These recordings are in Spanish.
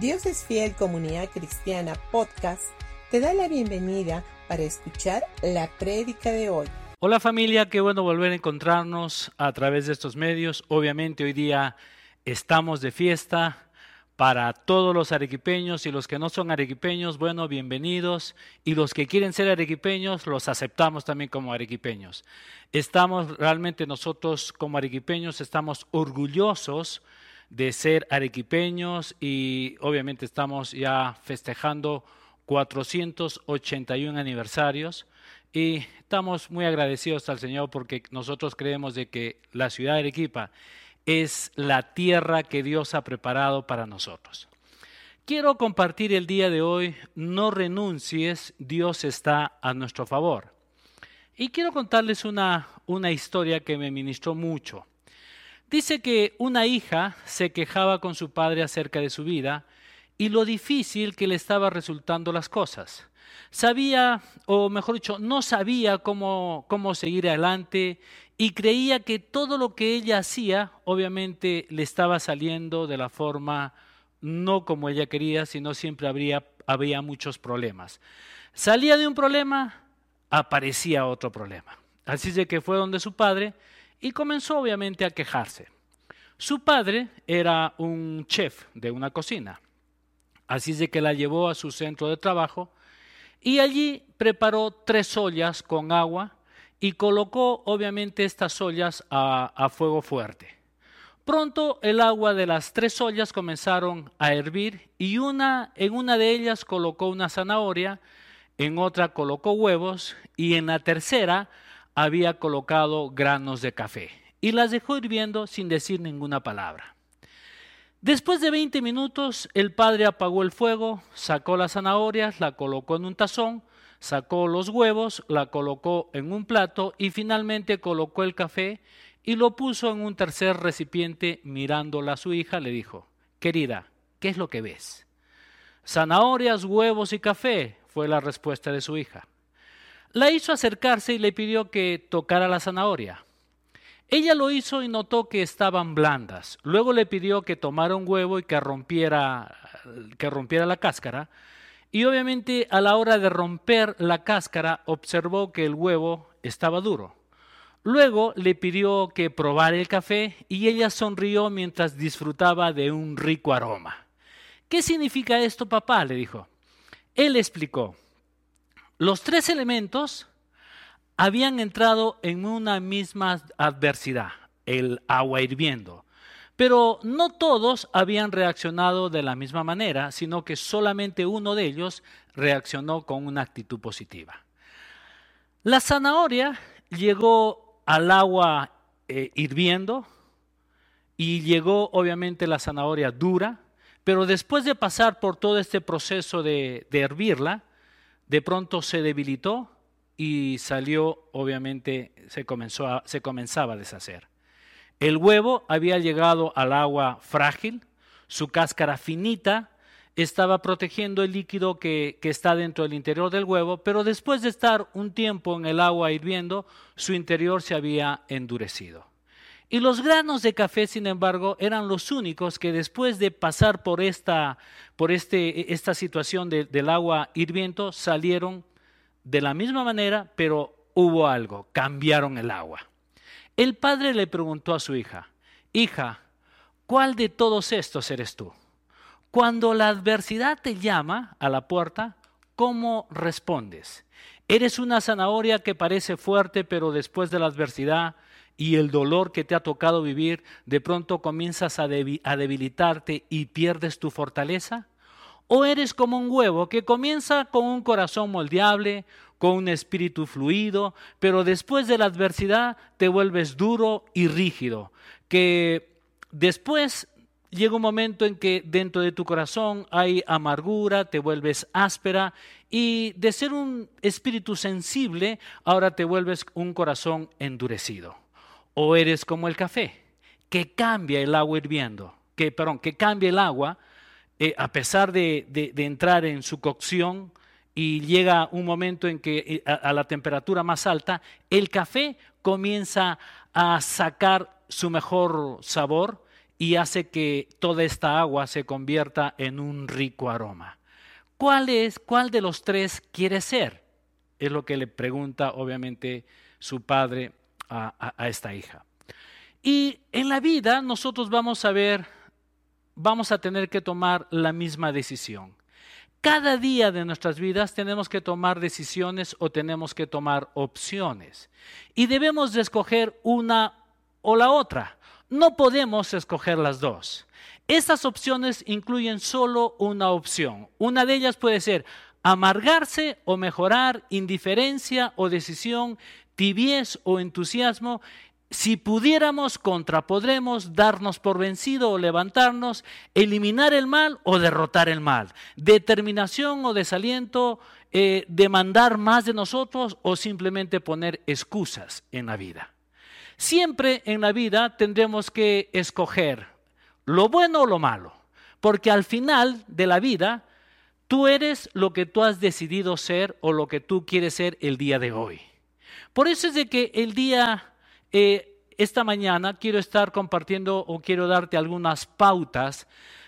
Dios es Fiel Comunidad Cristiana Podcast te da la bienvenida para escuchar la prédica de hoy. Hola familia, qué bueno volver a encontrarnos a través de estos medios. Obviamente hoy día estamos de fiesta para todos los arequipeños y los que no son arequipeños, bueno, bienvenidos. Y los que quieren ser arequipeños, los aceptamos también como arequipeños. Estamos realmente nosotros como arequipeños, estamos orgullosos de ser arequipeños y obviamente estamos ya festejando 481 aniversarios y estamos muy agradecidos al Señor porque nosotros creemos de que la ciudad de Arequipa es la tierra que Dios ha preparado para nosotros. Quiero compartir el día de hoy, no renuncies, Dios está a nuestro favor. Y quiero contarles una, una historia que me ministró mucho. Dice que una hija se quejaba con su padre acerca de su vida y lo difícil que le estaba resultando las cosas. Sabía, o mejor dicho, no sabía cómo, cómo seguir adelante y creía que todo lo que ella hacía, obviamente, le estaba saliendo de la forma no como ella quería, sino siempre habría, había muchos problemas. Salía de un problema, aparecía otro problema. Así de que fue donde su padre y comenzó obviamente a quejarse. Su padre era un chef de una cocina, así de que la llevó a su centro de trabajo y allí preparó tres ollas con agua y colocó obviamente estas ollas a, a fuego fuerte. Pronto el agua de las tres ollas comenzaron a hervir y una, en una de ellas colocó una zanahoria, en otra colocó huevos y en la tercera había colocado granos de café y las dejó hirviendo sin decir ninguna palabra. Después de 20 minutos, el padre apagó el fuego, sacó las zanahorias, la colocó en un tazón, sacó los huevos, la colocó en un plato y finalmente colocó el café y lo puso en un tercer recipiente mirándola a su hija, le dijo, querida, ¿qué es lo que ves? Zanahorias, huevos y café, fue la respuesta de su hija. La hizo acercarse y le pidió que tocara la zanahoria. Ella lo hizo y notó que estaban blandas. Luego le pidió que tomara un huevo y que rompiera, que rompiera la cáscara. Y obviamente a la hora de romper la cáscara observó que el huevo estaba duro. Luego le pidió que probara el café y ella sonrió mientras disfrutaba de un rico aroma. ¿Qué significa esto, papá? le dijo. Él explicó. Los tres elementos habían entrado en una misma adversidad, el agua hirviendo. Pero no todos habían reaccionado de la misma manera, sino que solamente uno de ellos reaccionó con una actitud positiva. La zanahoria llegó al agua eh, hirviendo y llegó obviamente la zanahoria dura, pero después de pasar por todo este proceso de hervirla, de pronto se debilitó y salió, obviamente, se, comenzó se comenzaba a deshacer. El huevo había llegado al agua frágil, su cáscara finita estaba protegiendo el líquido que, que, está dentro del interior del huevo, pero después de estar un tiempo en el agua hirviendo, su interior se había endurecido. Y los granos de café, sin embargo, eran los únicos que después de pasar por esta, por este, esta situación del agua hirviendo, salieron de la misma manera, pero hubo algo, cambiaron el agua. El padre le preguntó a su hija, hija, ¿cuál de todos estos eres tú? Cuando la adversidad te llama a la puerta, ¿cómo respondes? ¿Eres una zanahoria que parece fuerte, pero después de la adversidad y el dolor que te ha tocado vivir, de pronto comienzas a, debilitarte y pierdes tu fortaleza? ¿O eres como un huevo que comienza con un corazón moldeable, con un espíritu fluido, pero después de la adversidad te vuelves duro y rígido, que después llega un momento en que dentro de tu corazón hay amargura, te vuelves áspera y de ser un espíritu sensible, ahora te vuelves un corazón endurecido o eres como el café, que cambia el agua hirviendo, que, perdón, que cambia el agua eh, a pesar de, entrar en su cocción y llega un momento en que eh, a, la temperatura más alta, el café comienza a sacar su mejor sabor y hace que toda esta agua se convierta en un rico aroma. ¿Cuál es, cuál de los tres quiere ser? Es lo que le pregunta obviamente su padre a, esta hija. Y en la vida nosotros vamos a ver, vamos a tener que tomar la misma decisión. Cada día de nuestras vidas tenemos que tomar decisiones o tenemos que tomar opciones. Y debemos de escoger una o la otra. No podemos escoger las dos. Estas opciones incluyen solo una opción. Una de ellas puede ser amargarse o mejorar, indiferencia o decisión, tibiez o entusiasmo, si pudiéramos, contrapodremos darnos por vencido o levantarnos, eliminar el mal o derrotar el mal, determinación o desaliento, eh, demandar más de nosotros o simplemente poner excusas en la vida. Siempre en la vida tendremos que escoger lo bueno o lo malo, porque al final de la vida tú eres lo que tú has decidido ser o lo que tú quieres ser el día de hoy. Por eso es de que el día eh, esta mañana quiero estar compartiendo o quiero darte algunas pautas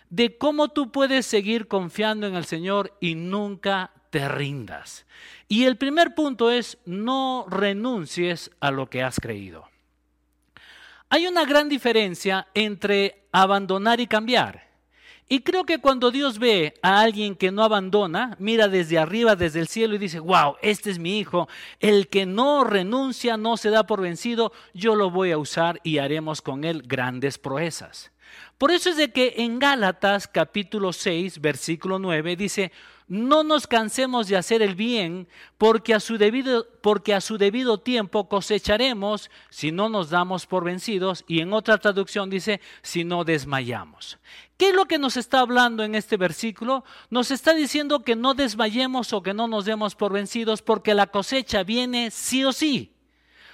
de cómo tú puedes seguir confiando en el Señor y nunca te rindas. Y el primer punto es no renuncies a lo que has creído. Hay una gran diferencia entre abandonar y cambiar. Y creo que cuando Dios ve a alguien que no abandona, mira desde arriba, desde el cielo y dice, wow, este es mi hijo, el que no renuncia, no se da por vencido, yo lo voy a usar y haremos con él grandes proezas. Por eso es de que en Gálatas capítulo 6, versículo 9 dice, no nos cansemos de hacer el bien, porque a su debido, porque a su debido tiempo cosecharemos si no nos damos por vencidos. Y en otra traducción dice, si no desmayamos. ¿Qué es lo que nos está hablando en este versículo? Nos está diciendo que no desmayemos o que no nos demos por vencidos porque la cosecha viene sí o sí.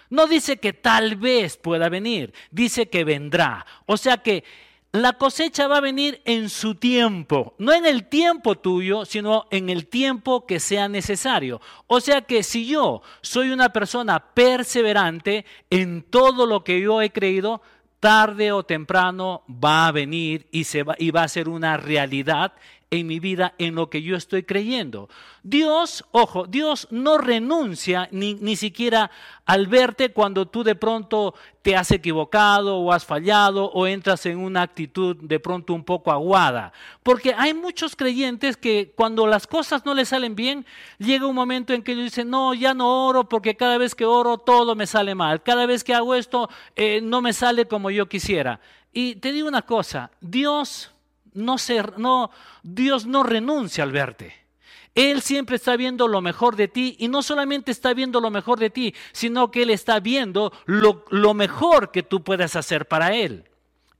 No dice que tal vez pueda venir, dice que vendrá. O sea que la cosecha va a venir en su tiempo, no en el tiempo tuyo, sino en el tiempo que sea necesario. O sea que si yo soy una persona perseverante en todo lo que yo he creído, tarde o temprano va a venir y, se va, y va a ser una realidad en mi vida en lo que yo estoy creyendo. Dios, ojo, Dios no renuncia ni, ni siquiera al verte cuando tú de pronto te has equivocado o has fallado o entras en una actitud de pronto un poco aguada. Porque hay muchos creyentes que cuando las cosas no les salen bien, llega un momento en que ellos dicen, no, ya no oro porque cada vez que oro todo me sale mal. Cada vez que hago esto eh, no me sale como yo quisiera. Y te digo una cosa, Dios no, no, Dios no renuncia al verte. Él siempre está viendo lo mejor de ti y no solamente está viendo lo mejor de ti, sino que Él está viendo lo, lo mejor que tú puedes hacer para Él.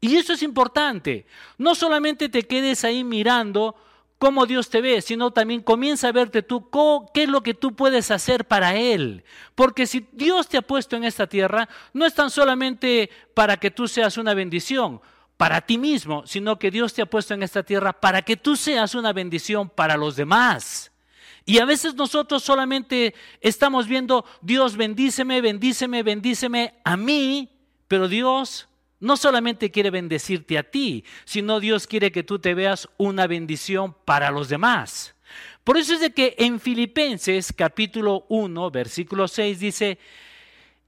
Y eso es importante. No solamente te quedes ahí mirando cómo Dios te ve, sino también comienza a verte tú qué es lo que tú puedes hacer para Él. Porque si Dios te ha puesto en esta tierra, no es tan solamente para que tú seas una bendición, para ti mismo, sino que Dios te ha puesto en esta tierra para que tú seas una bendición para los demás. Y a veces nosotros solamente estamos viendo, Dios bendíceme, bendíceme, bendíceme a mí, pero Dios no solamente quiere bendecirte a ti, sino Dios quiere que tú te veas una bendición para los demás. Por eso es de que en Filipenses capítulo 1, versículo 6 dice,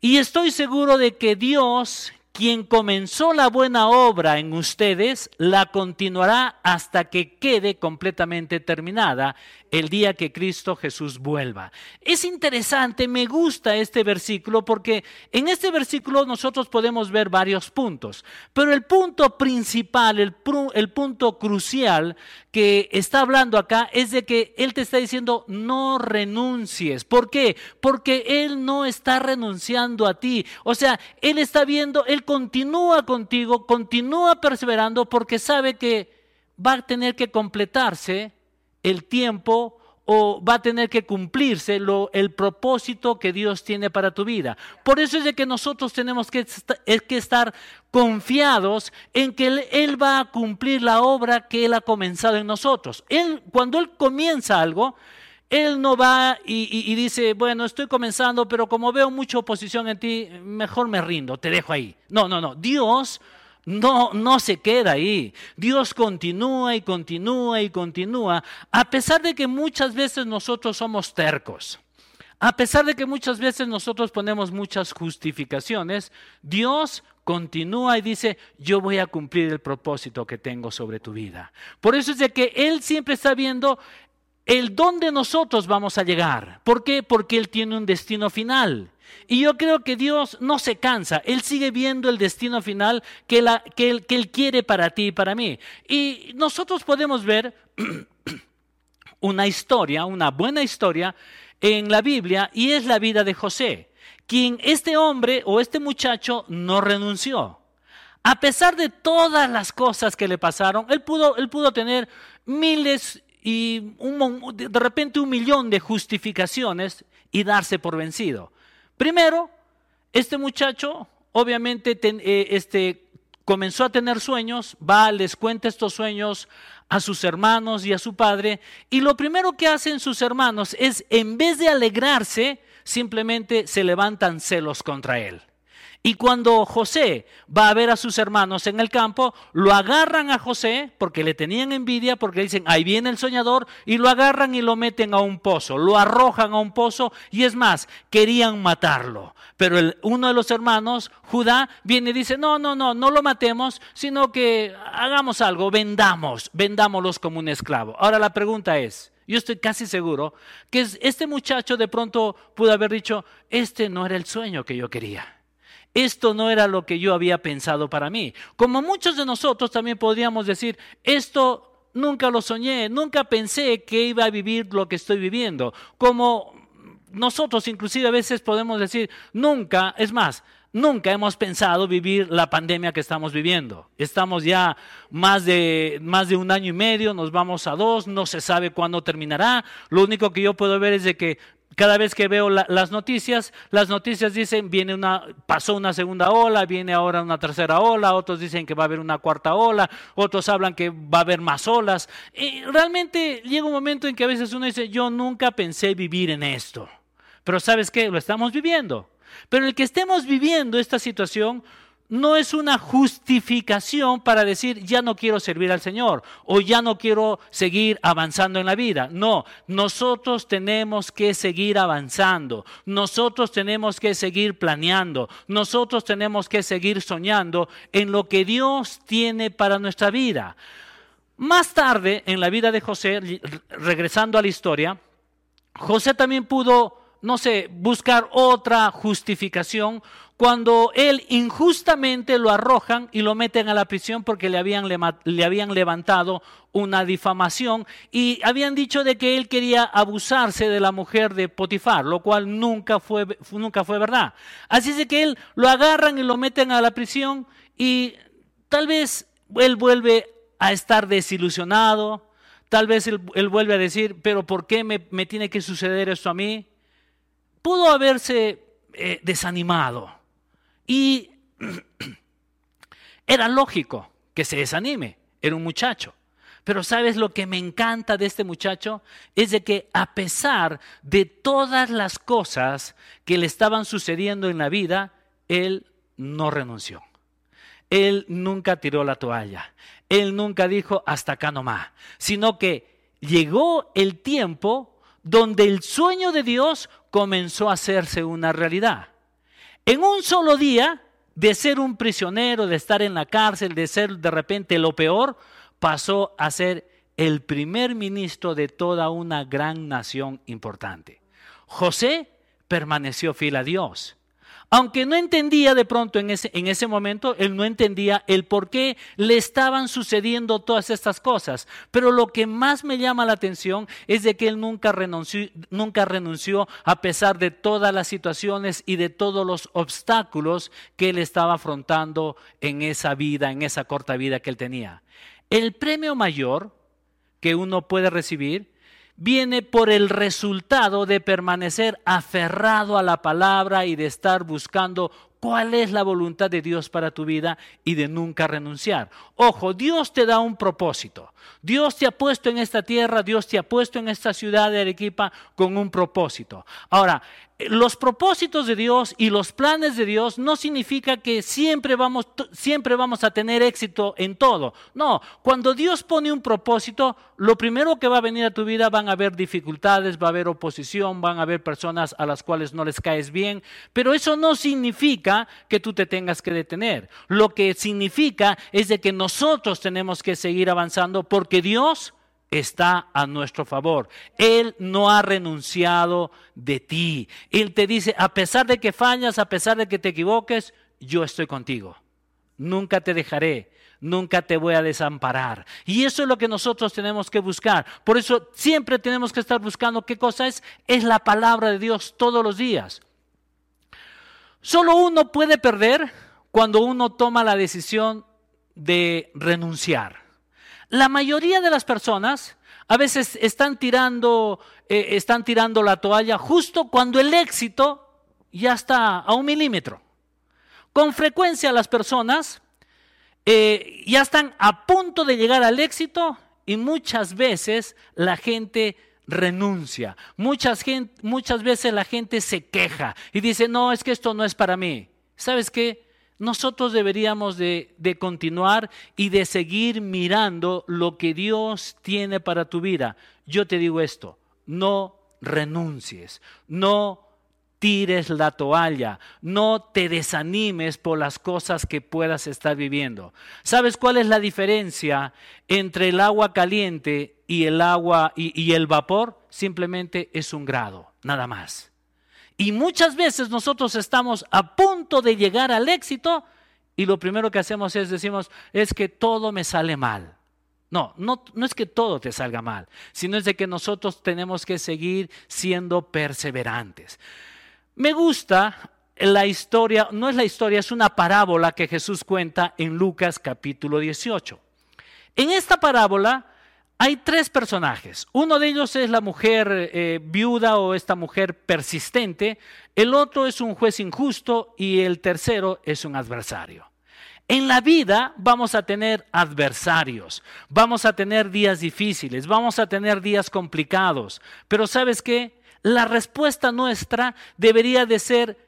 y estoy seguro de que Dios, quien comenzó la buena obra en ustedes, la continuará hasta que quede completamente terminada el día que Cristo Jesús vuelva. Es interesante, me gusta este versículo porque en este versículo nosotros podemos ver varios puntos, pero el punto principal, el, punto crucial que está hablando acá es de que Él te está diciendo no renuncies. ¿Por qué? Porque Él no está renunciando a ti. O sea, Él está viendo, Él continúa contigo, continúa perseverando porque sabe que va a tener que completarse el tiempo o va a tener que cumplirse lo, el propósito que Dios tiene para tu vida. Por eso es de que nosotros tenemos que, que estar confiados en que él, él, va a cumplir la obra que Él ha comenzado en nosotros. Él, cuando Él comienza algo, Él no va y, y dice, bueno, estoy comenzando, pero como veo mucha oposición en ti, mejor me rindo, te dejo ahí. No, no, no. Dios no, no se queda ahí. Dios continúa y continúa y continúa, a pesar de que muchas veces nosotros somos tercos. A pesar de que muchas veces nosotros ponemos muchas justificaciones, Dios continúa y dice, yo voy a cumplir el propósito que tengo sobre tu vida. Por eso es de que Él siempre está viendo el dónde nosotros vamos a llegar. ¿Por qué? Porque Él tiene un destino final. Y yo creo que Dios no se cansa, Él sigue viendo el destino final que, él, que él quiere para ti y para mí. Y nosotros podemos ver una historia, una buena historia en la Biblia y es la vida de José, quien este hombre o este muchacho no renunció. A pesar de todas las cosas que le pasaron, él pudo, él pudo tener miles y de repente un millón de justificaciones y darse por vencido. Primero, este muchacho obviamente eh, este, comenzó a tener sueños, va, les cuenta estos sueños a sus hermanos y a su padre, y lo primero que hacen sus hermanos es, en vez de alegrarse, simplemente se levantan celos contra él. Y cuando José va a ver a sus hermanos en el campo, lo agarran a José porque le tenían envidia, porque dicen, ahí viene el soñador, y lo agarran y lo meten a un pozo, lo arrojan a un pozo, y es más, querían matarlo. Pero uno de los hermanos, Judá, viene y dice, no, no, no, no lo matemos, sino que hagamos algo, vendamos, vendámoslos como un esclavo. Ahora la pregunta es, yo estoy casi seguro que este muchacho de pronto pudo haber dicho, este no era el sueño que yo quería esto no era lo que yo había pensado para mí. Como muchos de nosotros también podríamos decir, esto nunca lo soñé, nunca pensé que iba a vivir lo que estoy viviendo. Como nosotros inclusive a veces podemos decir, nunca, es más, nunca hemos pensado vivir la pandemia que estamos viviendo. Estamos ya más de, más de un año y medio, nos vamos a dos, no se sabe cuándo terminará. Lo único que yo puedo ver es de que cada vez que veo las noticias, las noticias dicen, viene una, pasó una segunda ola, viene ahora una tercera ola, otros dicen que va a haber una cuarta ola, otros hablan que va a haber más olas. Y realmente llega un momento en que a veces uno dice, yo nunca pensé vivir en esto. Pero sabes qué, lo estamos viviendo. Pero el que estemos viviendo esta situación, no es una justificación para decir ya no quiero servir al Señor o ya no quiero seguir avanzando en la vida. No, nosotros tenemos que seguir avanzando, nosotros tenemos que seguir planeando, nosotros tenemos que seguir soñando en lo que Dios tiene para nuestra vida. Más tarde, en la vida de José, regresando a la historia, José también pudo, no sé, buscar otra justificación cuando él injustamente lo arrojan y lo meten a la prisión porque le habían, le habían levantado una difamación y habían dicho de que él quería abusarse de la mujer de Potifar, lo cual nunca fue, nunca fue verdad. Así es que él lo agarran y lo meten a la prisión y tal vez él vuelve a estar desilusionado, tal vez él, vuelve a decir, pero ¿por qué me, tiene que suceder esto a mí? Pudo haberse eh, desanimado y era lógico que se desanime, era un muchacho. Pero sabes lo que me encanta de este muchacho es de que a pesar de todas las cosas que le estaban sucediendo en la vida, él no renunció. Él nunca tiró la toalla. Él nunca dijo hasta acá nomás, sino que llegó el tiempo donde el sueño de Dios comenzó a hacerse una realidad. En un solo día, de ser un prisionero, de estar en la cárcel, de ser de repente lo peor, pasó a ser el primer ministro de toda una gran nación importante. José permaneció fiel a Dios. Aunque no entendía de pronto en ese, en ese momento, él no entendía el por qué le estaban sucediendo todas estas cosas. Pero lo que más me llama la atención es de que él nunca renunció, nunca renunció a pesar de todas las situaciones y de todos los obstáculos que él estaba afrontando en esa vida, en esa corta vida que él tenía. El premio mayor que uno puede recibir viene por el resultado de permanecer aferrado a la palabra y de estar buscando cuál es la voluntad de Dios para tu vida y de nunca renunciar. Ojo, Dios te da un propósito. Dios te ha puesto en esta tierra, Dios te ha puesto en esta ciudad de Arequipa con un propósito. Ahora, los propósitos de Dios y los planes de Dios no significa que siempre vamos, siempre vamos a tener éxito en todo. No, cuando Dios pone un propósito, lo primero que va a venir a tu vida van a haber dificultades, va a haber oposición, van a haber personas a las cuales no les caes bien, pero eso no significa que tú te tengas que detener. Lo que significa es de que nosotros tenemos que seguir avanzando porque Dios está a nuestro favor. Él no ha renunciado de ti. Él te dice, a pesar de que fallas, a pesar de que te equivoques, yo estoy contigo. Nunca te dejaré, nunca te voy a desamparar. Y eso es lo que nosotros tenemos que buscar. Por eso siempre tenemos que estar buscando qué cosa es. Es la palabra de Dios todos los días. Solo uno puede perder cuando uno toma la decisión de renunciar. La mayoría de las personas a veces están tirando, eh, están tirando la toalla justo cuando el éxito ya está a un milímetro. Con frecuencia las personas eh, ya están a punto de llegar al éxito y muchas veces la gente renuncia. Muchas, muchas veces la gente se queja y dice, no, es que esto no es para mí. ¿Sabes qué? nosotros deberíamos de, continuar y de seguir mirando lo que Dios tiene para tu vida. Yo te digo esto, no renuncies, no tires la toalla, no te desanimes por las cosas que puedas estar viviendo. ¿Sabes cuál es la diferencia entre el agua caliente y el agua y el vapor? Simplemente es un grado, nada más. Y muchas veces nosotros estamos a punto de llegar al éxito y lo primero que hacemos es decimos, es que todo me sale mal. No, no, no es que todo te salga mal, sino es de que nosotros tenemos que seguir siendo perseverantes. Me gusta la historia, no es la historia, es una parábola que Jesús cuenta en Lucas capítulo 18. En esta parábola hay tres personajes. Uno de ellos es la mujer eh, viuda o esta mujer persistente. El otro es un juez injusto y el tercero es un adversario. En la vida vamos a tener adversarios, vamos a tener días difíciles, vamos a tener días complicados. Pero ¿sabes qué? La respuesta nuestra debería de ser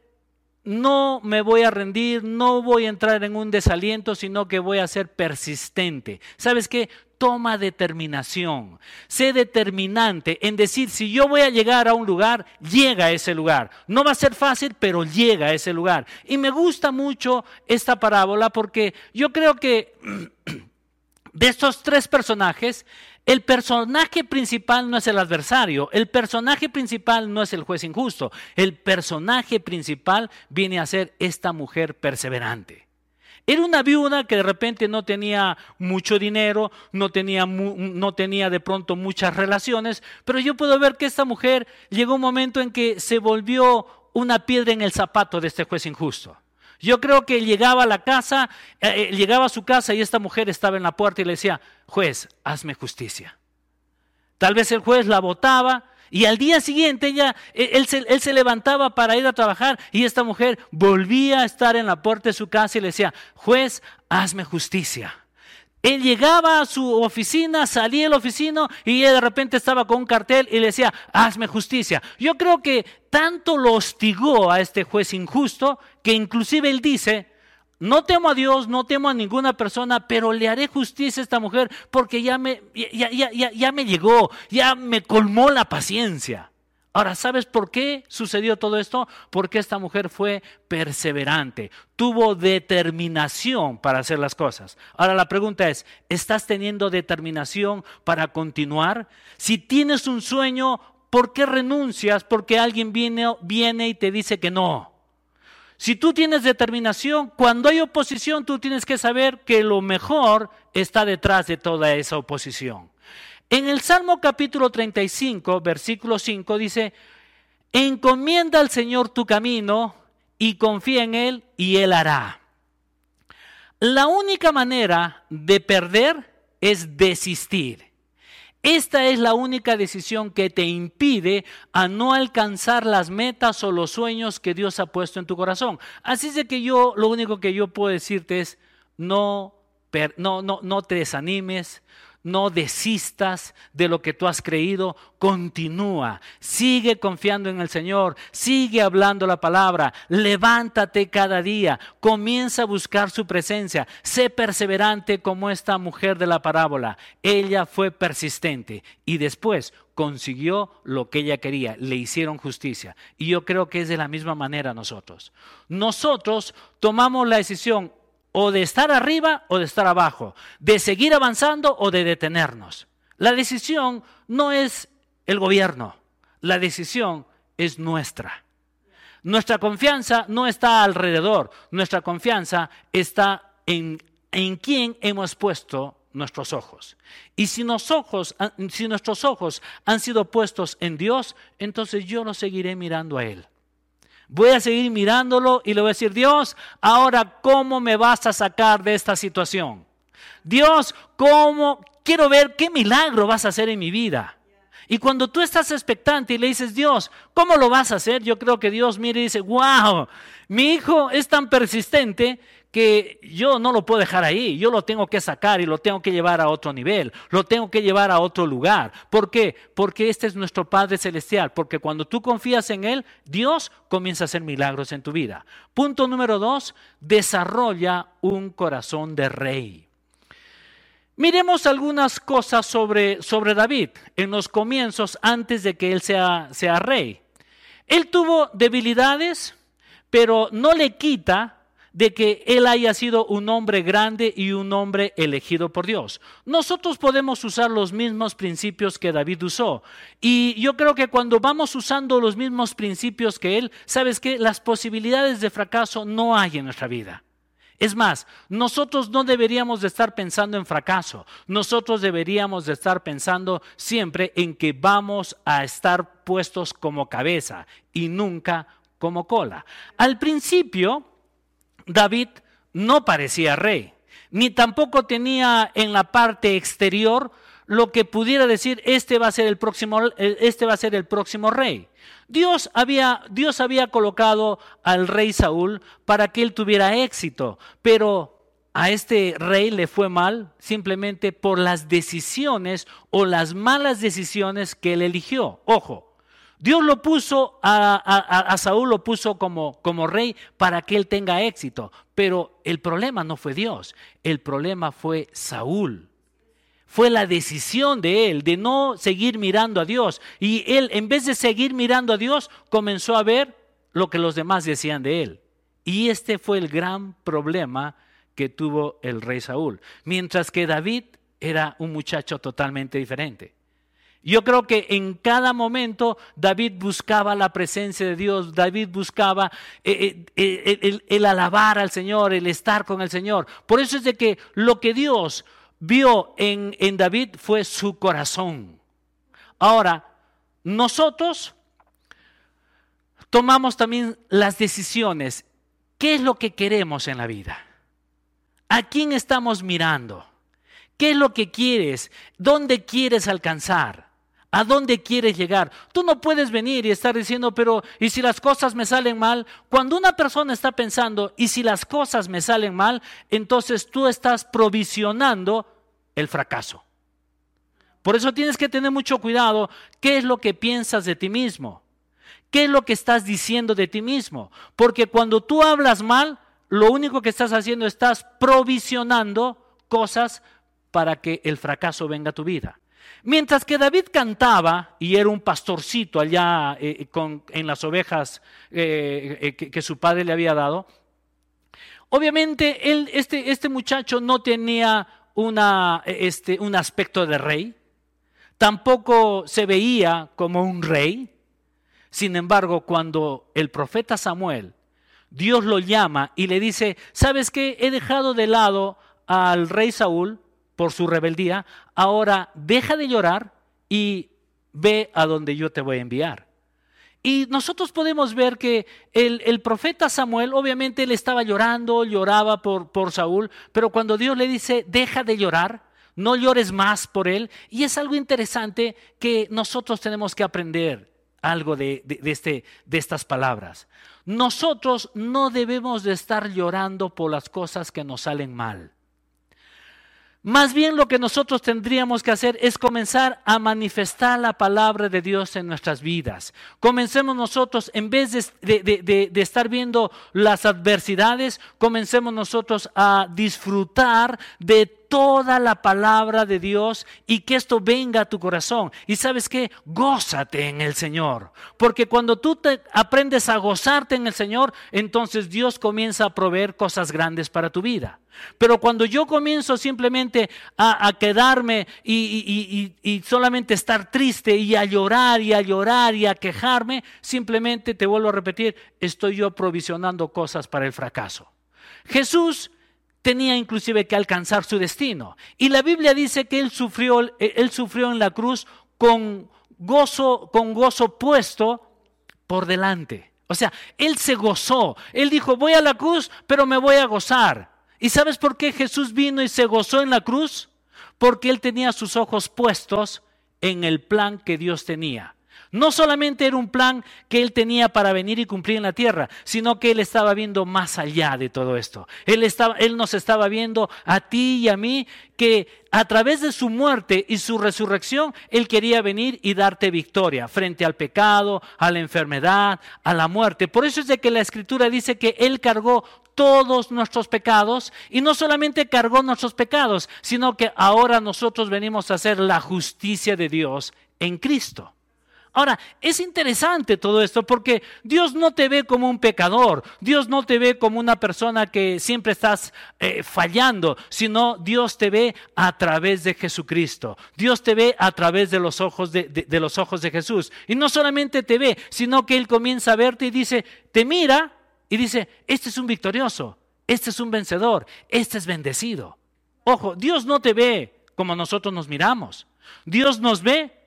no me voy a rendir, no voy a entrar en un desaliento, sino que voy a ser persistente. ¿Sabes qué? toma determinación. Sé determinante en decir, si yo voy a llegar a un lugar, llega a ese lugar. No va a ser fácil, pero llega a ese lugar. Y me gusta mucho esta parábola porque yo creo que de estos tres personajes, el personaje principal no es el adversario, el personaje principal no es el juez injusto, el personaje principal viene a ser esta mujer perseverante. Era una viuda que de repente no tenía mucho dinero, no tenía, no tenía de pronto muchas relaciones, pero yo puedo ver que esta mujer llegó un momento en que se volvió una piedra en el zapato de este juez injusto. Yo creo que llegaba a la casa, eh, eh, llegaba a su casa y esta mujer estaba en la puerta y le decía, juez, hazme justicia. Tal vez el juez la votaba, y al día siguiente ella, e, él, se, él se levantaba para ir a trabajar y esta mujer volvía a estar en la puerta de su casa y le decía, juez, hazme justicia. Él llegaba a su oficina, salía de la oficina y de repente estaba con un cartel y le decía, hazme justicia. Yo creo que tanto lo hostigó a este juez injusto que inclusive él dice, no temo a Dios, no temo a ninguna persona, pero le haré justicia a esta mujer porque ya me, ya, ya, ya, me llegó, ya me colmó la paciencia. Ahora, ¿sabes por qué sucedió todo esto? Porque esta mujer fue perseverante, tuvo determinación para hacer las cosas. Ahora la pregunta es, ¿estás teniendo determinación para continuar? Si tienes un sueño, ¿por qué renuncias? Porque alguien viene, y te dice que no. Si tú tienes determinación, cuando hay oposición, tú tienes que saber que lo mejor está detrás de toda esa oposición. En el Salmo capítulo 35, versículo 5 dice, encomienda al Señor tu camino y confía en Él y Él hará. La única manera de perder es desistir. Esta es la única decisión que te impide a no alcanzar las metas o los sueños que Dios ha puesto en tu corazón. Así es que yo, lo único que yo puedo decirte es, no, no, no, no te desanimes, no desistas de lo que tú has creído, continúa, sigue confiando en el Señor, sigue hablando la palabra, levántate cada día, comienza a buscar su presencia, sé perseverante como esta mujer de la parábola. Ella fue persistente y después consiguió lo que ella quería, le hicieron justicia. Y yo creo que es de la misma manera nosotros. Nosotros tomamos la decisión, o de estar arriba o de estar abajo, de seguir avanzando o de detenernos. La decisión no es el gobierno, la decisión es nuestra. Nuestra confianza no está alrededor, nuestra confianza está en, en quién hemos puesto nuestros ojos. Y si nuestros ojos han sido puestos en Dios, entonces yo lo seguiré mirando a Él. Voy a seguir mirándolo y le voy a decir, Dios, ahora cómo me vas a sacar de esta situación. Dios, cómo quiero ver qué milagro vas a hacer en mi vida. Y cuando tú estás expectante y le dices, Dios, ¿cómo lo vas a hacer? Yo creo que Dios mire y dice, wow, mi hijo es tan persistente que yo no lo puedo dejar ahí, yo lo tengo que sacar y lo tengo que llevar a otro nivel, lo tengo que llevar a otro lugar. ¿Por qué? Porque este es nuestro Padre Celestial, porque cuando tú confías en Él, Dios comienza a hacer milagros en tu vida. Punto número dos, desarrolla un corazón de rey. Miremos algunas cosas sobre, sobre David en los comienzos antes de que él sea, sea rey. Él tuvo debilidades, pero no le quita de que él haya sido un hombre grande y un hombre elegido por Dios. Nosotros podemos usar los mismos principios que David usó. Y yo creo que cuando vamos usando los mismos principios que él, sabes que las posibilidades de fracaso no hay en nuestra vida. Es más, nosotros no deberíamos de estar pensando en fracaso, nosotros deberíamos de estar pensando siempre en que vamos a estar puestos como cabeza y nunca como cola. Al principio, David no parecía rey, ni tampoco tenía en la parte exterior lo que pudiera decir este va a ser el próximo este va a ser el próximo rey. Dios había Dios había colocado al rey Saúl para que él tuviera éxito, pero a este rey le fue mal simplemente por las decisiones o las malas decisiones que él eligió. Ojo, Dios lo puso a, Saúl, lo puso como, como rey para que él tenga éxito. Pero el problema no fue Dios, el problema fue Saúl. Fue la decisión de él de no seguir mirando a Dios. Y él, en vez de seguir mirando a Dios, comenzó a ver lo que los demás decían de él. Y este fue el gran problema que tuvo el rey Saúl. Mientras que David era un muchacho totalmente diferente. Yo creo que en cada momento David buscaba la presencia de Dios, David buscaba eh, eh, eh, el, alabar al Señor, el estar con el Señor. Por eso es de que lo que Dios vio en, en David fue su corazón. Ahora, nosotros tomamos también las decisiones. ¿Qué es lo que queremos en la vida? ¿A quién estamos mirando? ¿Qué es lo que quieres? ¿Dónde quieres alcanzar? ¿A dónde quieres llegar? Tú no puedes venir y estar diciendo, pero ¿y si las cosas me salen mal? Cuando una persona está pensando, ¿y si las cosas me salen mal? Entonces tú estás provisionando el fracaso. Por eso tienes que tener mucho cuidado. ¿Qué es lo que piensas de ti mismo? ¿Qué es lo que estás diciendo de ti mismo? Porque cuando tú hablas mal, lo único que estás haciendo, estás provisionando cosas para que el fracaso venga a tu vida. Mientras que David cantaba, y era un pastorcito allá eh, en las ovejas eh, eh, que, su padre le había dado, obviamente él, este, este, muchacho no tenía una, este, un aspecto de rey, tampoco se veía como un rey. Sin embargo, cuando el profeta Samuel, Dios lo llama y le dice, ¿sabes qué? He dejado de lado al rey Saúl, por su rebeldía, ahora deja de llorar y ve a donde yo te voy a enviar. Y nosotros podemos ver que el, profeta Samuel, obviamente él estaba llorando, lloraba por, por Saúl, pero cuando Dios le dice, deja de llorar, no llores más por él. Y es algo interesante que nosotros tenemos que aprender algo de, este, de estas palabras. Nosotros no debemos de estar llorando por las cosas que nos salen mal. Más bien lo que nosotros tendríamos que hacer es comenzar a manifestar la palabra de Dios en nuestras vidas. Comencemos nosotros, en vez de, de, estar viendo las adversidades, comencemos nosotros a disfrutar de toda la palabra de Dios y que esto venga a tu corazón. Y sabes qué, gózate en el Señor. Porque cuando tú te aprendes a gozarte en el Señor, entonces Dios comienza a proveer cosas grandes para tu vida. Pero cuando yo comienzo simplemente a, quedarme y, y, solamente estar triste y a llorar y a llorar y a quejarme, simplemente te vuelvo a repetir, estoy yo provisionando cosas para el fracaso. Jesús tenía inclusive que alcanzar su destino. Y la Biblia dice que él sufrió, él sufrió en la cruz con gozo, con gozo puesto por delante. O sea, él se gozó. Él dijo, voy a la cruz, pero me voy a gozar. ¿Y sabes por qué Jesús vino y se gozó en la cruz? Porque él tenía sus ojos puestos en el plan que Dios tenía. No solamente era un plan que él tenía para venir y cumplir en la tierra, sino que él estaba viendo más allá de todo esto. Él, estaba, él nos estaba viendo a ti y a mí que a través de su muerte y su resurrección, Él quería venir y darte victoria frente al pecado, a la enfermedad, a la muerte. Por eso es de que la Escritura dice que Él cargó todos nuestros pecados y no solamente cargó nuestros pecados, sino que ahora nosotros venimos a hacer la justicia de Dios en Cristo. Ahora, es interesante todo esto porque Dios no te ve como un pecador, Dios no te ve como una persona que siempre estás eh, fallando, sino Dios te ve a través de Jesucristo. Dios te ve a través de los ojos de, de los ojos de Jesús. Y no solamente te ve, sino que Él comienza a verte y dice, te mira y dice, este es un victorioso, este es un vencedor, este es bendecido. Ojo, Dios no te ve como nosotros nos miramos. Dios nos ve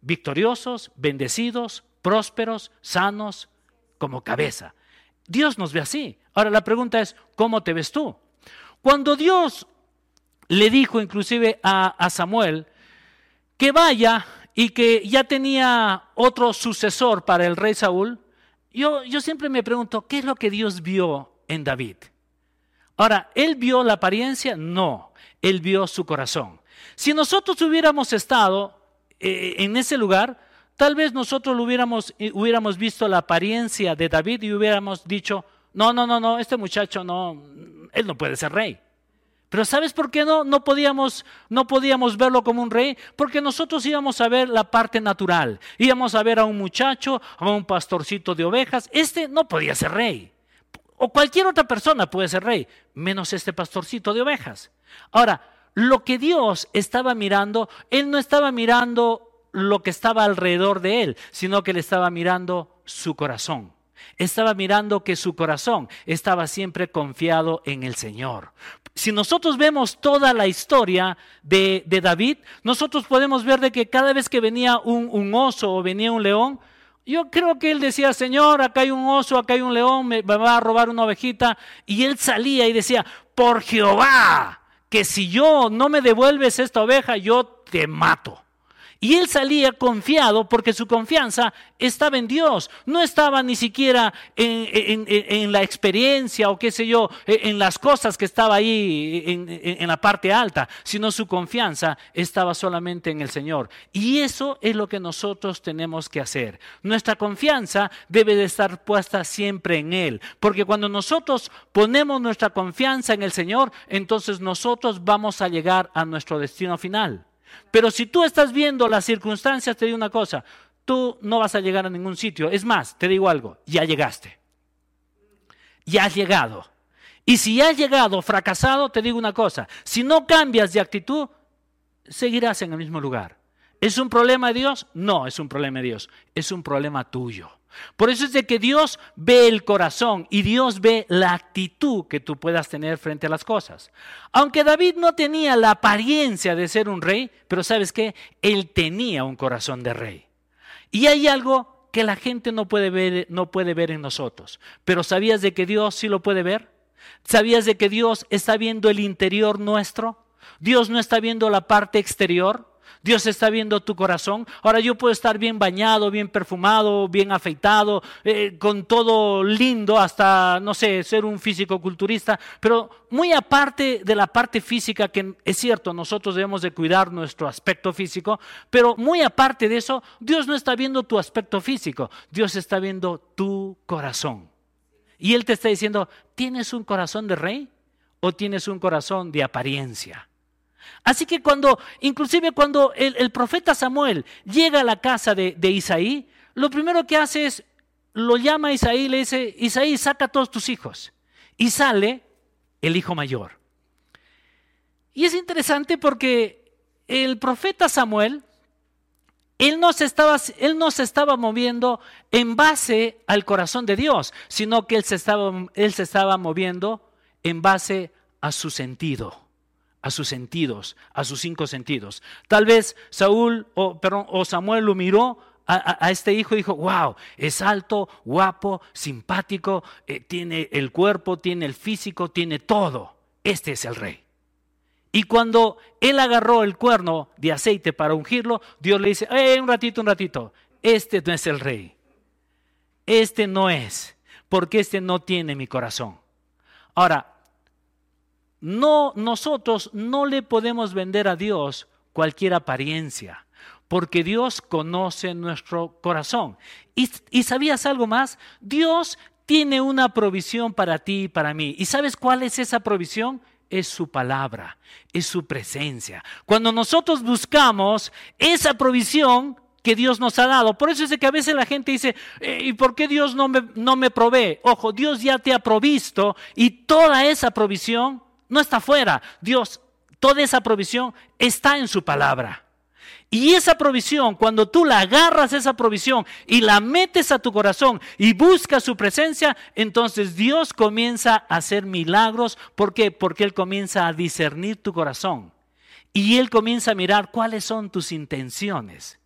victoriosos, bendecidos, prósperos, sanos, como cabeza. Dios nos ve así. Ahora la pregunta es, ¿cómo te ves tú? Cuando Dios le dijo inclusive a, Samuel que vaya y que ya tenía otro sucesor para el rey Saúl, yo, yo siempre me pregunto, ¿qué es lo que Dios vio en David? Ahora, ¿él vio la apariencia? No, él vio su corazón. Si nosotros hubiéramos estado eh, en ese lugar, tal vez nosotros lo hubiéramos, eh, hubiéramos visto la apariencia de David y hubiéramos dicho, no, no, no, no, este muchacho no, él no puede ser rey. Pero ¿sabes por qué no? No podíamos, no podíamos verlo como un rey, porque nosotros íbamos a ver la parte natural. Íbamos a ver a un muchacho, a un pastorcito de ovejas. Este no podía ser rey. O cualquier otra persona puede ser rey, menos este pastorcito de ovejas. Ahora, lo que Dios estaba mirando, Él no estaba mirando lo que estaba alrededor de Él, sino que Él estaba mirando su corazón. Estaba mirando que su corazón estaba siempre confiado en el Señor. Si nosotros vemos toda la historia de, David, nosotros podemos ver de que cada vez que venía un, un oso o venía un león, yo creo que él decía, Señor, acá hay un oso, acá hay un león, me va a robar una ovejita. Y él salía y decía, por Jehová, que si yo no me devuelves esta oveja, yo te mato. Y él salía confiado porque su confianza estaba en Dios, no estaba ni siquiera en, la experiencia o qué sé yo, en las cosas que estaba ahí en, la parte alta, sino su confianza estaba solamente en el Señor. Y eso es lo que nosotros tenemos que hacer. Nuestra confianza debe de estar puesta siempre en Él, porque cuando nosotros ponemos nuestra confianza en el Señor, entonces nosotros vamos a llegar a nuestro destino final. Pero si tú estás viendo las circunstancias, te digo una cosa, tú no vas a llegar a ningún sitio. Es más, te digo algo, ya llegaste. Ya has llegado. Y si has llegado fracasado, te digo una cosa, si no cambias de actitud, seguirás en el mismo lugar. ¿Es un problema de Dios? No, es un problema de Dios, es un problema tuyo. Por eso es de que Dios ve el corazón y Dios ve la actitud que tú puedas tener frente a las cosas. Aunque David no tenía la apariencia de ser un rey, pero sabes qué, él tenía un corazón de rey. Y hay algo que la gente no puede ver, no puede ver en nosotros. Pero ¿sabías de que Dios sí lo puede ver? ¿Sabías de que Dios está viendo el interior nuestro? Dios no está viendo la parte exterior. Dios está viendo tu corazón. Ahora yo puedo estar bien bañado, bien perfumado, bien afeitado, eh, con todo lindo, hasta, no sé, ser un físico culturista, pero muy aparte de la parte física, que es cierto, nosotros debemos de cuidar nuestro aspecto físico, pero muy aparte de eso, Dios no está viendo tu aspecto físico, Dios está viendo tu corazón. Y Él te está diciendo, ¿tienes un corazón de rey o tienes un corazón de apariencia? Así que cuando, inclusive cuando el, profeta Samuel llega a la casa de, Isaí, lo primero que hace es, lo llama a Isaí y le dice, Isaí, saca todos tus hijos. Y sale el hijo mayor. Y es interesante porque el profeta Samuel, él no, se estaba, él no se estaba moviendo en base al corazón de Dios, sino que él se estaba, él se estaba moviendo en base a su sentido a sus sentidos, a sus cinco sentidos. Tal vez Saúl o, perdón, o Samuel lo miró a, este hijo y dijo, wow, es alto, guapo, simpático, eh, tiene el cuerpo, tiene el físico, tiene todo. Este es el rey. Y cuando él agarró el cuerno de aceite para ungirlo, Dios le dice, eh, un ratito, un ratito, este no es el rey. Este no es, porque este no tiene mi corazón. Ahora, no, nosotros no le podemos vender a Dios cualquier apariencia, porque Dios conoce nuestro corazón. ¿Y, y sabías algo más? Dios tiene una provisión para ti y para mí. ¿Y sabes cuál es esa provisión? es su palabra, es su presencia. Cuando nosotros buscamos esa provisión que Dios nos ha dado, por eso es que a veces la gente dice, eh, ¿y por qué Dios no me, no me provee? Ojo, Dios ya te ha provisto y toda esa provisión no está fuera. Dios, toda esa provisión está en su palabra. Y esa provisión, cuando tú la agarras esa provisión y la metes a tu corazón y buscas su presencia, entonces Dios comienza a hacer milagros. ¿Por qué? Porque Él comienza a discernir tu corazón. Y Él comienza a mirar cuáles son tus intenciones.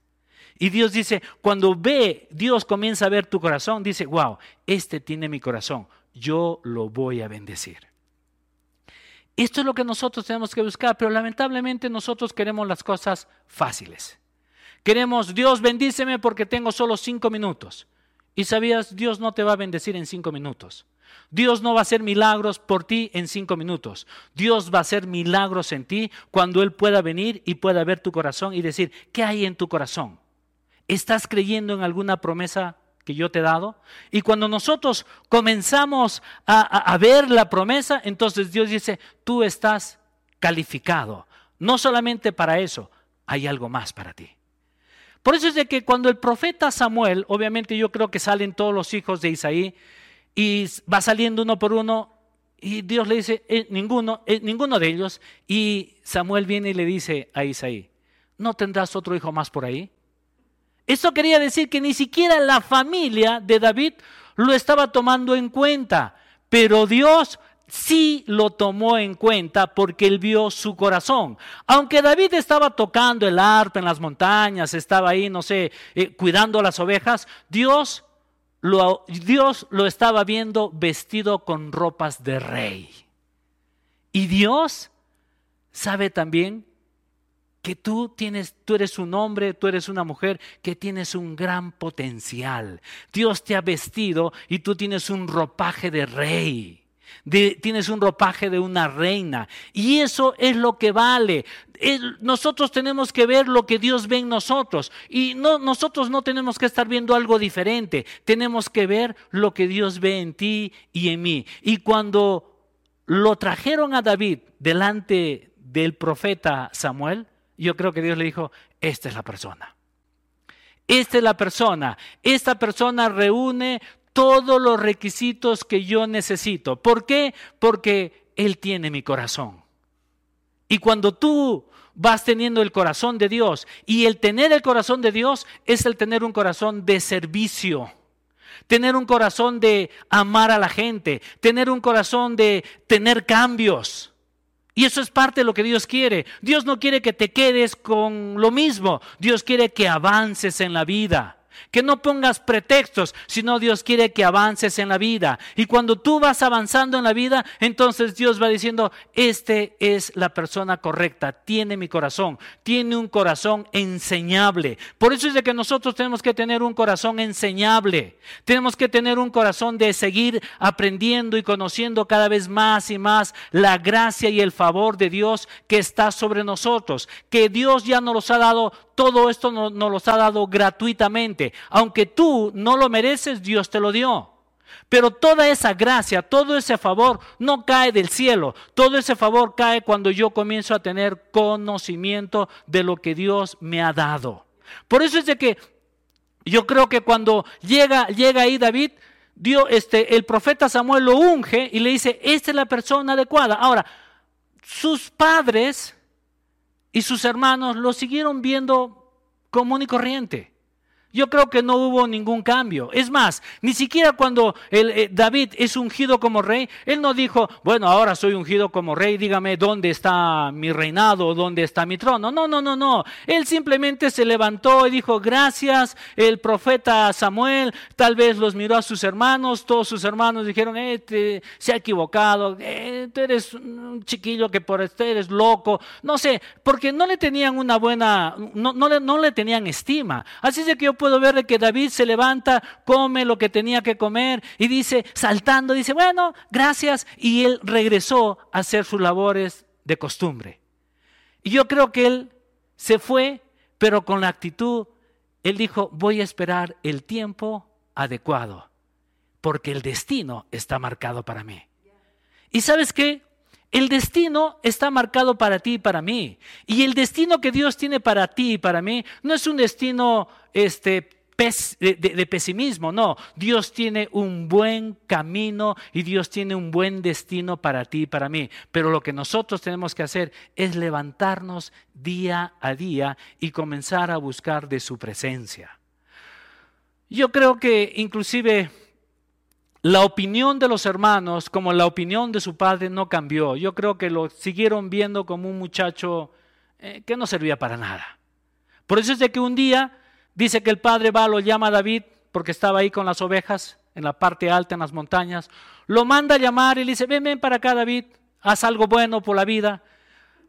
Y Dios dice, cuando ve, Dios comienza a ver tu corazón, dice, wow, este tiene mi corazón, yo lo voy a bendecir. Esto es lo que nosotros tenemos que buscar, pero lamentablemente nosotros queremos las cosas fáciles. Queremos, Dios bendíceme porque tengo solo cinco minutos. Y sabías, Dios no te va a bendecir en cinco minutos. Dios no va a hacer milagros por ti en cinco minutos. Dios va a hacer milagros en ti cuando Él pueda venir y pueda ver tu corazón y decir, ¿qué hay en tu corazón? ¿Estás creyendo en alguna promesa que yo te he dado. Y cuando nosotros comenzamos a, ver la promesa, entonces Dios dice, tú estás calificado. No solamente para eso, hay algo más para ti. Por eso es de que cuando el profeta Samuel, obviamente yo creo que salen todos los hijos de Isaí y va saliendo uno por uno y Dios le dice, eh, ninguno, eh, ninguno de ellos. Y Samuel viene y le dice a Isaí, ¿no tendrás otro hijo más por ahí? Esto quería decir que ni siquiera la familia de David lo estaba tomando en cuenta, pero Dios sí lo tomó en cuenta porque él vio su corazón. Aunque David estaba tocando el arpa en las montañas, estaba ahí, no sé, eh, cuidando las ovejas, Dios lo, Dios lo estaba viendo vestido con ropas de rey. Y Dios sabe también que tú tienes, tú eres un hombre, tú eres una mujer que tienes un gran potencial. Dios te ha vestido y tú tienes un ropaje de rey. tienes un ropaje de una reina. Y eso es lo que vale. nosotros tenemos que ver lo que Dios ve en nosotros. Y no, nosotros no tenemos que estar viendo algo diferente. Tenemos que ver lo que Dios ve en ti y en mí. Y cuando lo trajeron a David delante del profeta Samuel, yo creo que Dios le dijo, esta es la persona. Esta es la persona. Esta persona reúne todos los requisitos que yo necesito. ¿Por qué? Porque Él tiene mi corazón. Y cuando tú vas teniendo el corazón de Dios, y el tener el corazón de Dios es el tener un corazón de servicio tener un corazón de amar a la gente, tener un corazón de tener cambios. Y eso es parte de lo que Dios quiere. Dios no quiere que te quedes con lo mismo. Dios quiere que avances en la vida. Que no pongas pretextos, sino Dios quiere que avances en la vida. Y cuando tú vas avanzando en la vida, entonces Dios va diciendo, este es la persona correcta, tiene mi corazón, tiene un corazón enseñable. Por eso es de que nosotros tenemos que tener un corazón enseñable. Tenemos que tener un corazón de seguir aprendiendo y conociendo cada vez más y más la gracia y el favor de Dios que está sobre nosotros, que Dios ya nos ha dado todo esto nos, nos los ha dado gratuitamente. Aunque tú no lo mereces, Dios te lo dio. Pero toda esa gracia, todo ese favor no cae del cielo. Todo ese favor cae cuando yo comienzo a tener conocimiento de lo que Dios me ha dado. Por eso es de que yo creo que cuando llega, llega ahí David, Dios, este, el profeta Samuel lo unge y le dice, esta es la persona adecuada. Ahora, sus padres y sus hermanos lo siguieron viendo común y corriente. Yo creo que no hubo ningún cambio. Es más, ni siquiera cuando el, eh, David es ungido como rey, él no dijo, bueno, ahora soy ungido como rey, dígame dónde está mi reinado, dónde está mi trono. No, no, no, no. Él simplemente se levantó y dijo, gracias, el profeta Samuel, tal vez los miró a sus hermanos, todos sus hermanos dijeron, eh, se ha equivocado, eh, tú eres un chiquillo que por este eres loco, no sé, porque no le tenían una buena, no, no, le, no le tenían estima. Así es de que yo puedo ver que David se levanta, come lo que tenía que comer y dice, saltando, dice, bueno, gracias. Y él regresó a hacer sus labores de costumbre. Y yo creo que él se fue, pero con la actitud, él dijo, voy a esperar el tiempo adecuado, porque el destino está marcado para mí. ¿Y sabes qué? El destino está marcado para ti y para mí. Y el destino que Dios tiene para ti y para mí no es un destino este, de, de, pesimismo, no. Dios tiene un buen camino y Dios tiene un buen destino para ti y para mí. Pero lo que nosotros tenemos que hacer es levantarnos día a día y comenzar a buscar de su presencia. Yo creo que inclusive la opinión de los hermanos, como la opinión de su padre, no cambió. Yo creo que lo siguieron viendo como un muchacho eh, que no servía para nada. Por eso es de que un día dice que el padre va, lo llama a David, porque estaba ahí con las ovejas, en la parte alta, en las montañas. Lo manda a llamar y le dice, ven, ven para acá, David, haz algo bueno por la vida.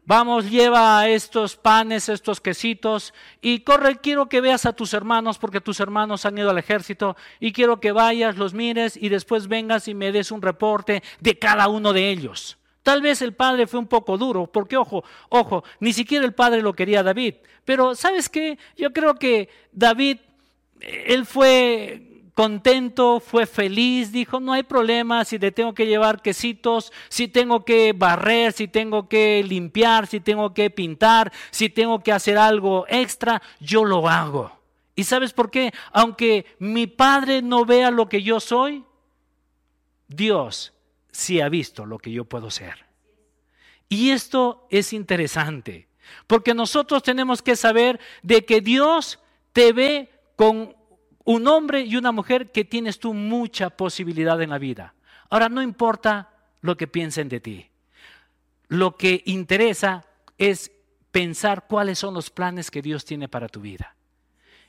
Vamos, lleva estos panes, estos quesitos y corre, quiero que veas a tus hermanos porque tus hermanos han ido al ejército y quiero que vayas, los mires y después vengas y me des un reporte de cada uno de ellos. Tal vez el padre fue un poco duro, porque ojo, ojo, ni siquiera el padre lo quería David. Pero ¿sabes qué? Yo creo que David, él fue contento, fue feliz, dijo, no hay problema si te tengo que llevar quesitos, si tengo que barrer, si tengo que limpiar, si tengo que pintar, si tengo que hacer algo extra, yo lo hago. ¿Y sabes por qué? Aunque mi padre no vea lo que yo soy, Dios sí ha visto lo que yo puedo ser. Y esto es interesante, porque nosotros tenemos que saber de que Dios te ve con un hombre y una mujer que tienes tú mucha posibilidad en la vida. Ahora, no importa lo que piensen de ti. Lo que interesa es pensar cuáles son los planes que Dios tiene para tu vida.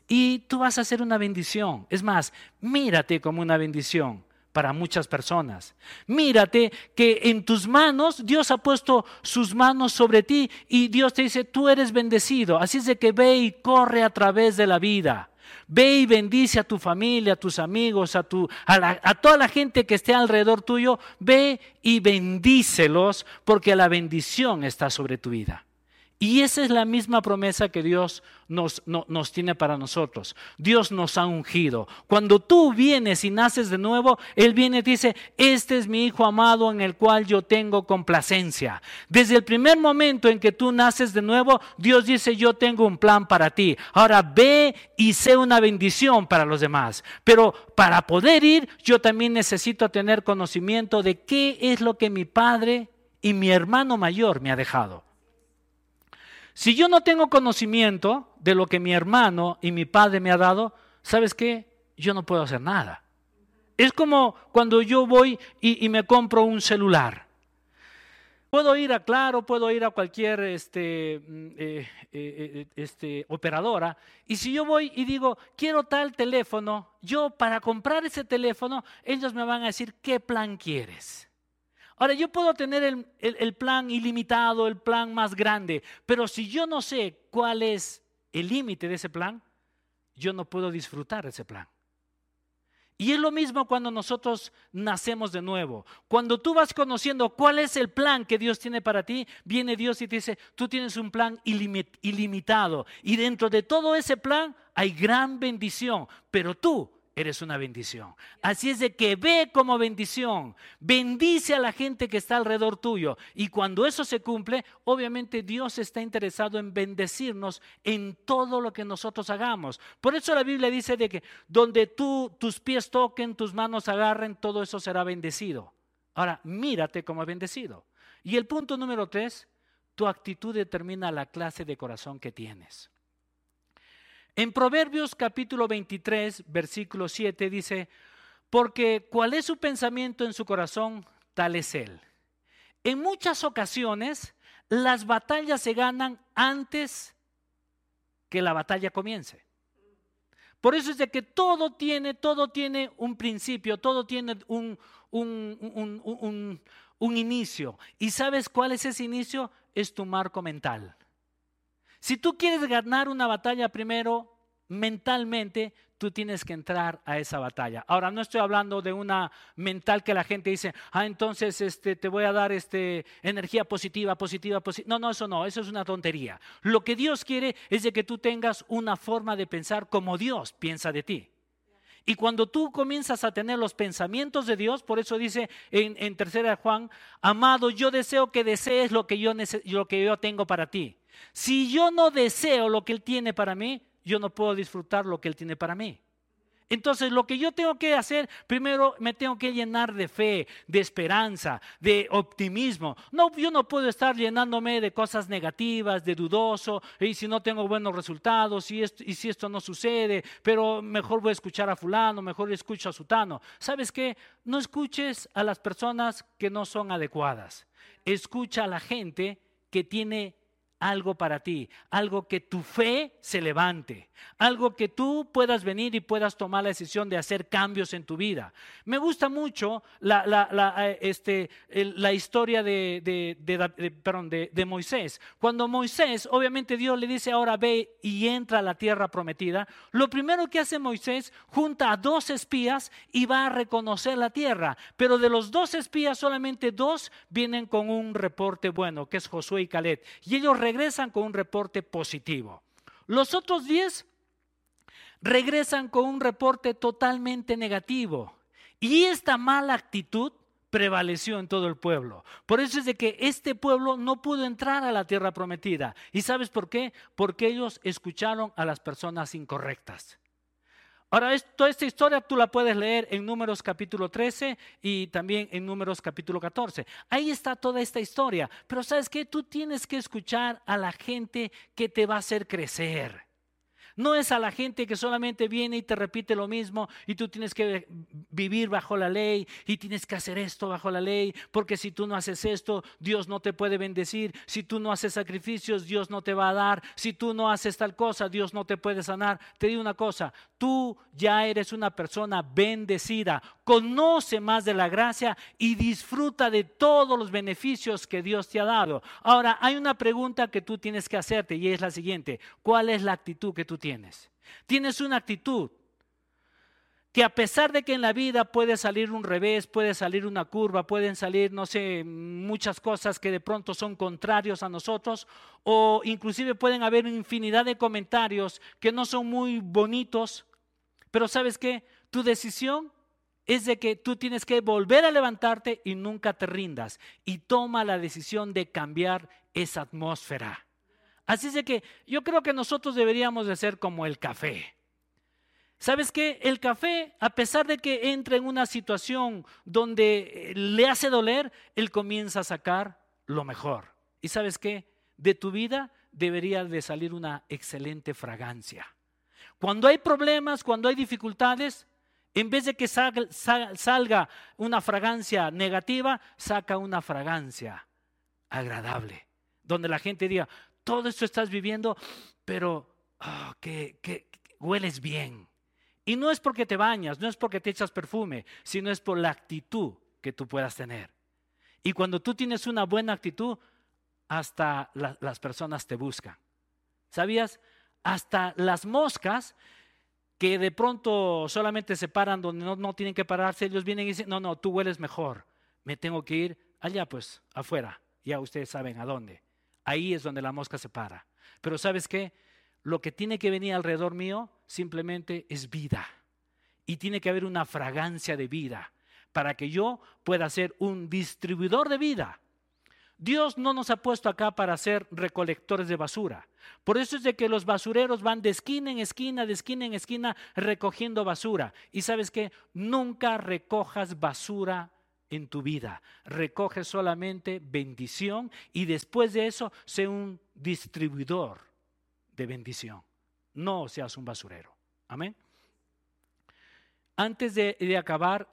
Y tú vas a ser una bendición. Es más, mírate como una bendición para muchas personas. Mírate que en tus manos Dios ha puesto sus manos sobre ti y Dios te dice, tú eres bendecido. Así es de que ve y corre a través de la vida. Ve y bendice a tu familia, a tus amigos, a, tu, a, toda la gente que esté alrededor tuyo. Ve y bendícelos porque la bendición está sobre tu vida. Y esa es la misma promesa que Dios nos, tiene para nosotros. Dios nos ha ungido. Cuando tú vienes y naces de nuevo, Él viene y dice, este es mi Hijo amado en el cual yo tengo complacencia. Desde el primer momento en que tú naces de nuevo, Dios dice, yo tengo un plan para ti. Ahora ve y sé una bendición para los demás. Pero para poder ir, yo también necesito tener conocimiento de qué es lo que mi Padre y mi hermano mayor me ha dejado. Si yo no tengo conocimiento de lo que mi hermano y mi padre me ha dado, ¿sabes qué? Yo no puedo hacer nada. Es como cuando yo voy y, me compro un celular. puedo ir a Claro, puedo ir a cualquier este, mm, eh, eh, este, operadora, y si yo voy y digo, quiero tal teléfono, yo para comprar ese teléfono, ellos me van a decir, ¿qué plan quieres? Ahora, yo puedo tener el, el plan ilimitado, el plan más grande, pero si yo no sé cuál es el límite de ese plan, yo no puedo disfrutar ese plan. Y es lo mismo cuando nosotros nacemos de nuevo. Cuando tú vas conociendo cuál es el plan que Dios tiene para ti, viene Dios y te dice, tú tienes un plan ilimitado. Y dentro de todo ese plan hay gran bendición, pero tú eres una bendición. Así es de que ve como bendición, bendice a la gente que está alrededor tuyo. Y cuando eso se cumple, obviamente Dios está interesado en bendecirnos en todo lo que nosotros hagamos. Por eso la Biblia dice de que donde tú tus pies toquen, tus manos agarren, todo eso será bendecido. Ahora, mírate como bendecido. Y el punto número tres, tu actitud determina la clase de corazón que tienes. En Proverbios capítulo 23, versículo 7 dice, porque cuál es su pensamiento en su corazón, tal es él. En muchas ocasiones las batallas se ganan antes que la batalla comience. Por eso es de que todo tiene, todo tiene un principio, todo tiene un, un, un inicio. ¿Y sabes cuál es ese inicio? Es tu marco mental. Si tú quieres ganar una batalla primero, mentalmente tú tienes que entrar a esa batalla. Ahora no estoy hablando de una mental que la gente dice, ah, entonces este, te voy a dar este, energía positiva, positiva, positiva. No, no, eso no, eso es una tontería. Lo que Dios quiere es de que tú tengas una forma de pensar como Dios piensa de ti. Y cuando tú comienzas a tener los pensamientos de Dios, por eso dice en, en tercera Juan, amado, yo deseo que desees lo que yo, lo que yo tengo para ti. Si yo no deseo lo que Él tiene para mí, yo no puedo disfrutar lo que Él tiene para mí. Entonces, lo que yo tengo que hacer, primero me tengo que llenar de fe, de esperanza, de optimismo. No, yo no puedo estar llenándome de cosas negativas, de dudoso, y si no tengo buenos resultados, y, y si esto no sucede, pero mejor voy a escuchar a fulano, mejor escucho a sutano. ¿Sabes qué? No escuches a las personas que no son adecuadas. Escucha a la gente que tiene algo para ti, algo que tu fe se levante, algo que tú puedas venir y puedas tomar la decisión de hacer cambios en tu vida. Me gusta mucho la, eh, este, la historia de, de, de, Moisés. Cuando Moisés, obviamente Dios le dice ahora ve y entra a la tierra prometida, lo primero que hace Moisés, junta a dos espías y va a reconocer la tierra, pero de los dos espías solamente dos vienen con un reporte bueno, que es Josué y Caleb, y ellos regresan con un reporte positivo. Los otros diez regresan con un reporte totalmente negativo. Y esta mala actitud prevaleció en todo el pueblo. Por eso es de que este pueblo no pudo entrar a la tierra prometida. ¿Y sabes por qué? Porque ellos escucharon a las personas incorrectas. Ahora, toda esta historia tú la puedes leer en Números capítulo 13 y también en Números capítulo 14. Ahí está toda esta historia. Pero sabes qué? Tú tienes que escuchar a la gente que te va a hacer crecer. No es a la gente que solamente viene y te repite lo mismo y tú tienes que vivir bajo la ley y tienes que hacer esto bajo la ley, porque si tú no haces esto, Dios no te puede bendecir. Si tú no haces sacrificios, Dios no te va a dar. Si tú no haces tal cosa, Dios no te puede sanar. Te digo una cosa, tú ya eres una persona bendecida. Conoce más de la gracia y disfruta de todos los beneficios que Dios te ha dado. Ahora, hay una pregunta que tú tienes que hacerte y es la siguiente. ¿Cuál es la actitud que tú tienes. Tienes una actitud que a pesar de que en la vida puede salir un revés, puede salir una curva, pueden salir, no sé, muchas cosas que de pronto son contrarios a nosotros, o inclusive pueden haber infinidad de comentarios que no son muy bonitos, pero sabes qué, tu decisión es de que tú tienes que volver a levantarte y nunca te rindas, y toma la decisión de cambiar esa atmósfera. Así es de que yo creo que nosotros deberíamos de ser como el café. ¿Sabes qué? El café, a pesar de que entra en una situación donde eh, le hace doler, él comienza a sacar lo mejor. ¿Y sabes qué? De tu vida debería de salir una excelente fragancia. Cuando hay problemas, cuando hay dificultades, en vez de que salga una fragancia negativa, saca una fragancia agradable, donde la gente diga, todo esto estás viviendo, pero oh, que, que hueles bien. Y no es porque te bañas, no es porque te echas perfume, sino es por la actitud que tú puedas tener. Y cuando tú tienes una buena actitud, hasta las personas te buscan. ¿Sabías? Hasta las moscas que de pronto solamente se paran donde no, no, tienen que pararse, ellos vienen y dicen, no, no, tú hueles mejor, me tengo que ir allá pues, afuera, ya ustedes saben a dónde. Ahí es donde la mosca se para. Pero ¿sabes qué? Lo que tiene que venir alrededor mío simplemente es vida. Y tiene que haber una fragancia de vida para que yo pueda ser un distribuidor de vida. Dios no nos ha puesto acá para ser recolectores de basura. Por eso es de que los basureros van de esquina en esquina, de esquina en esquina, recogiendo basura. Y sabes que nunca recojas basura en tu vida. Recoge solamente bendición y después de eso sé un distribuidor de bendición. No seas un basurero. Amén. Antes de, de acabar,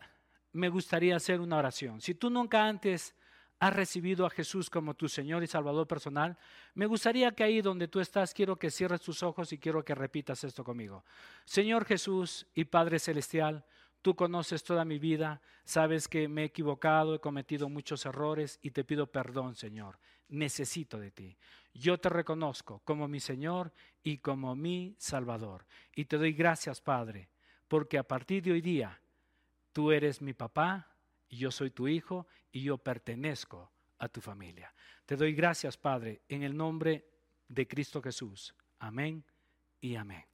me gustaría hacer una oración. Si tú nunca antes has recibido a Jesús como tu Señor y Salvador personal, me gustaría que ahí donde tú estás, quiero que cierres tus ojos y quiero que repitas esto conmigo. Señor Jesús y Padre Celestial, tú conoces toda mi vida, sabes que me he equivocado, he cometido muchos errores y te pido perdón, Señor. Necesito de ti. Yo te reconozco como mi Señor y como mi Salvador. Y te doy gracias, Padre, porque a partir de hoy día tú eres mi papá, y yo soy tu hijo y yo pertenezco a tu familia. Te doy gracias, Padre, en el nombre de Cristo Jesús. Amén y amén.